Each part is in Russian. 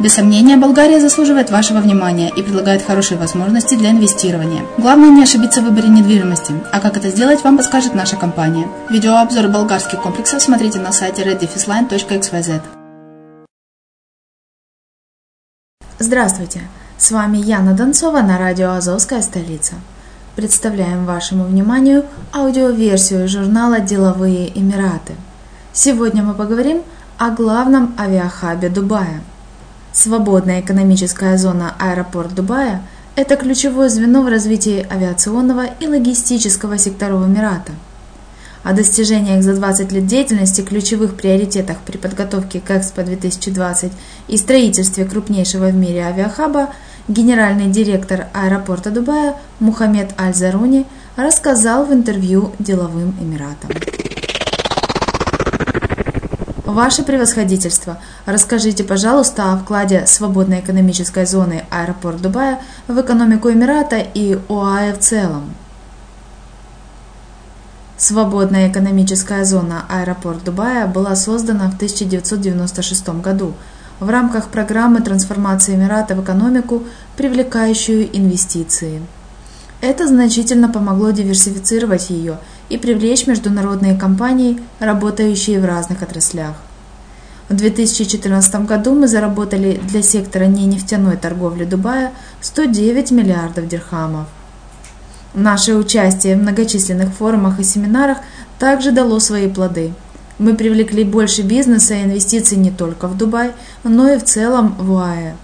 Без сомнения, Болгария заслуживает вашего внимания и предлагает хорошие возможности для инвестирования. Главное не ошибиться в выборе недвижимости, а как это сделать, вам подскажет наша компания. Видеообзор болгарских комплексов смотрите на сайте reddefisline.xyz. Здравствуйте! С вами Яна Донцова на радио «Азовская столица». Представляем вашему вниманию аудиоверсию журнала «Деловые Эмираты». Сегодня мы поговорим о главном авиахабе Дубая. Свободная экономическая зона аэропорт Дубая – это ключевое звено в развитии авиационного и логистического секторов Эмирата. О достижениях за 20 лет деятельности, ключевых приоритетах при подготовке к Экспо 2020 и строительстве крупнейшего в мире авиахаба генеральный директор аэропорта Дубая Мухаммед Аль-Заруни рассказал в интервью деловым Эмиратам. Ваше превосходительство, расскажите, пожалуйста, о вкладе свободной экономической зоны аэропорт Дубая в экономику Эмирата и ОАЭ в целом. Свободная экономическая зона аэропорт Дубая была создана в 1996 году в рамках программы трансформации Эмирата в экономику, привлекающую инвестиции. Это значительно помогло диверсифицировать ее и привлечь международные компании, работающие в разных отраслях. В 2014 году мы заработали для сектора ненефтяной торговли Дубая 109 миллиардов дирхамов. Наше участие в многочисленных форумах и семинарах также дало свои плоды. Мы привлекли больше бизнеса и инвестиций не только в Дубай, но и в целом в УАЭ.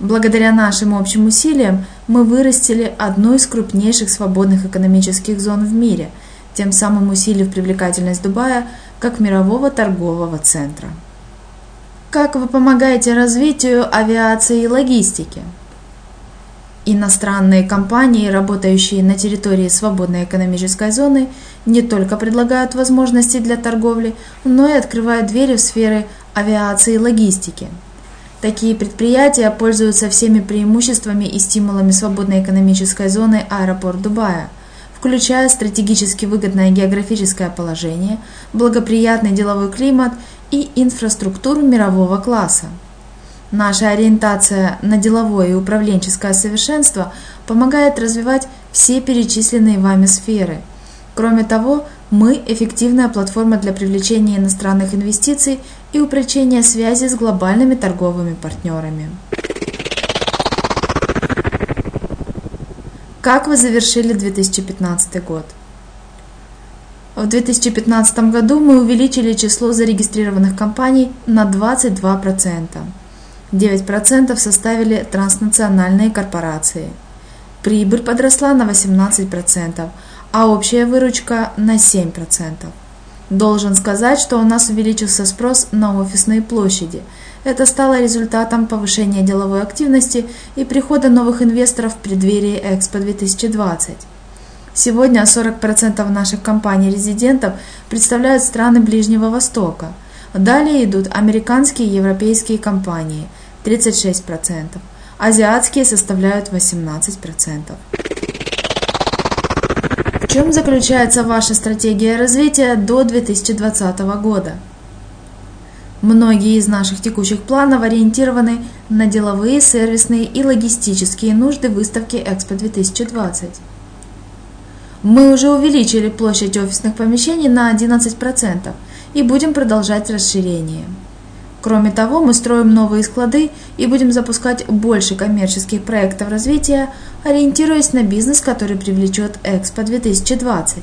Благодаря нашим общим усилиям мы вырастили одну из крупнейших свободных экономических зон в мире, тем самым усилив привлекательность Дубая как мирового торгового центра. Как вы помогаете развитию авиации и логистики? Иностранные компании, работающие на территории свободной экономической зоны, не только предлагают возможности для торговли, но и открывают двери в сферы авиации и логистики – Такие предприятия пользуются всеми преимуществами и стимулами свободной экономической зоны аэропорт Дубая, включая стратегически выгодное географическое положение, благоприятный деловой климат и инфраструктуру мирового класса. Наша ориентация на деловое и управленческое совершенство помогает развивать все перечисленные вами сферы. Кроме того, мы – эффективная платформа для привлечения иностранных инвестиций и упрочения связи с глобальными торговыми партнерами. Как вы завершили 2015 год? В 2015 году мы увеличили число зарегистрированных компаний на 22%. 9% составили транснациональные корпорации. Прибыль подросла на 18%, а общая выручка на 7%. Должен сказать, что у нас увеличился спрос на офисные площади. Это стало результатом повышения деловой активности и прихода новых инвесторов в преддверии Экспо 2020. Сегодня 40% наших компаний-резидентов представляют страны Ближнего Востока. Далее идут американские и европейские компании – 36%. Азиатские составляют 18% чем заключается ваша стратегия развития до 2020 года? Многие из наших текущих планов ориентированы на деловые, сервисные и логистические нужды выставки Экспо 2020. Мы уже увеличили площадь офисных помещений на 11% и будем продолжать расширение. Кроме того, мы строим новые склады и будем запускать больше коммерческих проектов развития, ориентируясь на бизнес, который привлечет Экспо 2020.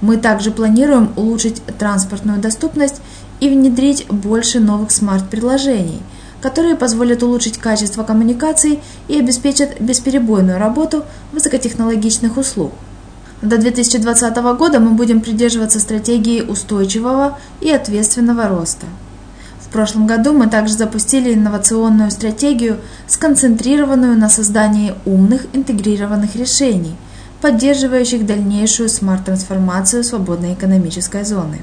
Мы также планируем улучшить транспортную доступность и внедрить больше новых смарт-приложений, которые позволят улучшить качество коммуникаций и обеспечат бесперебойную работу высокотехнологичных услуг. До 2020 года мы будем придерживаться стратегии устойчивого и ответственного роста – в прошлом году мы также запустили инновационную стратегию, сконцентрированную на создании умных интегрированных решений, поддерживающих дальнейшую смарт-трансформацию свободной экономической зоны.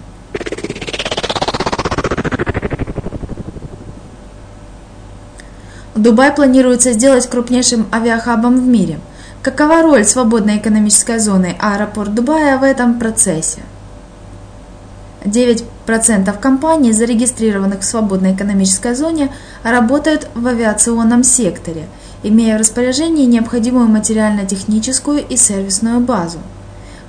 Дубай планируется сделать крупнейшим авиахабом в мире. Какова роль свободной экономической зоны аэропорт Дубая в этом процессе? 9% компаний, зарегистрированных в свободной экономической зоне, работают в авиационном секторе, имея в распоряжении необходимую материально-техническую и сервисную базу.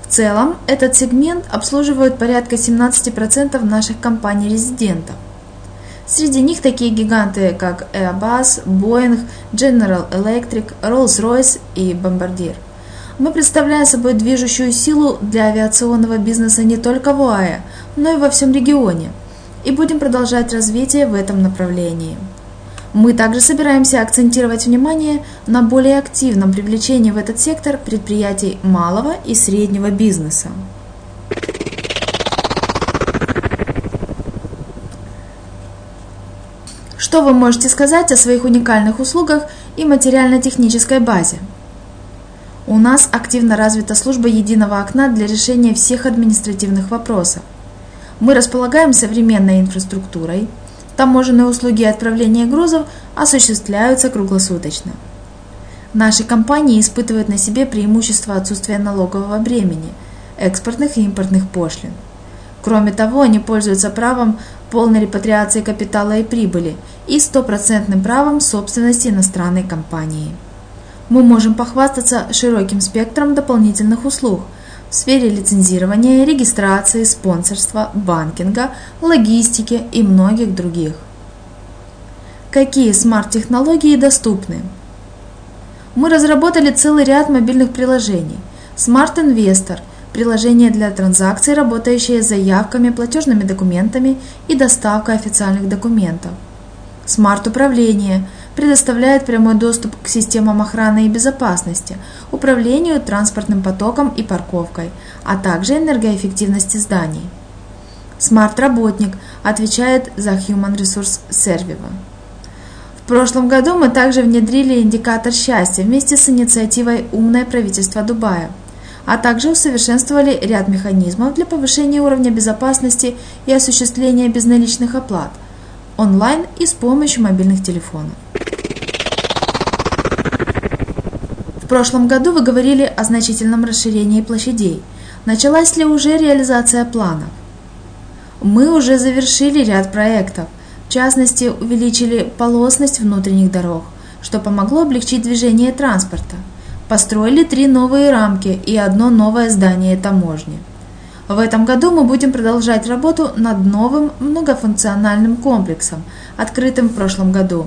В целом, этот сегмент обслуживает порядка 17% наших компаний-резидентов. Среди них такие гиганты, как Airbus, Boeing, General Electric, Rolls-Royce и Bombardier. Мы представляем собой движущую силу для авиационного бизнеса не только в ОАЭ, но и во всем регионе, и будем продолжать развитие в этом направлении. Мы также собираемся акцентировать внимание на более активном привлечении в этот сектор предприятий малого и среднего бизнеса. Что вы можете сказать о своих уникальных услугах и материально-технической базе? У нас активно развита служба единого окна для решения всех административных вопросов. Мы располагаем современной инфраструктурой, таможенные услуги и отправление грузов осуществляются круглосуточно. Наши компании испытывают на себе преимущество отсутствия налогового бремени, экспортных и импортных пошлин. Кроме того, они пользуются правом полной репатриации капитала и прибыли и стопроцентным правом собственности иностранной компании. Мы можем похвастаться широким спектром дополнительных услуг в сфере лицензирования, регистрации, спонсорства, банкинга, логистики и многих других. Какие смарт-технологии доступны? Мы разработали целый ряд мобильных приложений. Smart Investor – приложение для транзакций, работающее с заявками, платежными документами и доставкой официальных документов. Смарт-управление предоставляет прямой доступ к системам охраны и безопасности, управлению транспортным потоком и парковкой, а также энергоэффективности зданий. Смарт-работник отвечает за Human Resource Service. В прошлом году мы также внедрили индикатор счастья вместе с инициативой «Умное правительство Дубая», а также усовершенствовали ряд механизмов для повышения уровня безопасности и осуществления безналичных оплат онлайн и с помощью мобильных телефонов. В прошлом году вы говорили о значительном расширении площадей. Началась ли уже реализация планов? Мы уже завершили ряд проектов. В частности, увеличили полосность внутренних дорог, что помогло облегчить движение транспорта – Построили три новые рамки и одно новое здание таможни. В этом году мы будем продолжать работу над новым многофункциональным комплексом, открытым в прошлом году.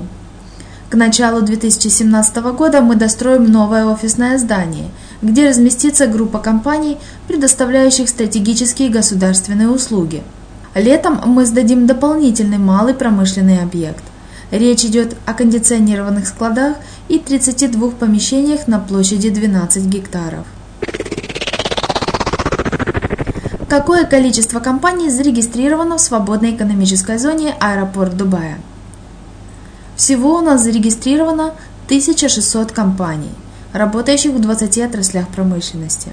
К началу 2017 года мы достроим новое офисное здание, где разместится группа компаний, предоставляющих стратегические государственные услуги. Летом мы сдадим дополнительный малый промышленный объект – Речь идет о кондиционированных складах и 32 помещениях на площади 12 гектаров. Какое количество компаний зарегистрировано в свободной экономической зоне аэропорт Дубая? Всего у нас зарегистрировано 1600 компаний, работающих в 20 отраслях промышленности.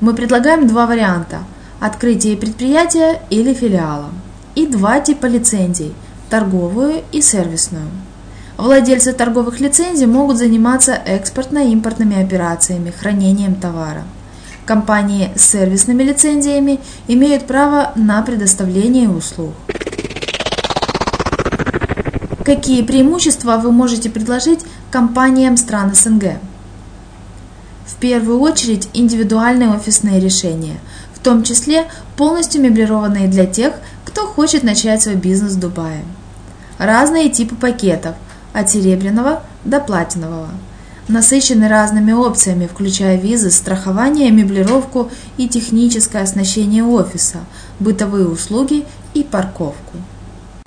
Мы предлагаем два варианта – открытие предприятия или филиала, и два типа лицензий – торговую и сервисную. Владельцы торговых лицензий могут заниматься экспортно-импортными операциями, хранением товара. Компании с сервисными лицензиями имеют право на предоставление услуг. Какие преимущества вы можете предложить компаниям стран СНГ? В первую очередь индивидуальные офисные решения, в том числе полностью меблированные для тех, кто хочет начать свой бизнес в Дубае разные типы пакетов, от серебряного до платинового. Насыщены разными опциями, включая визы, страхование, меблировку и техническое оснащение офиса, бытовые услуги и парковку.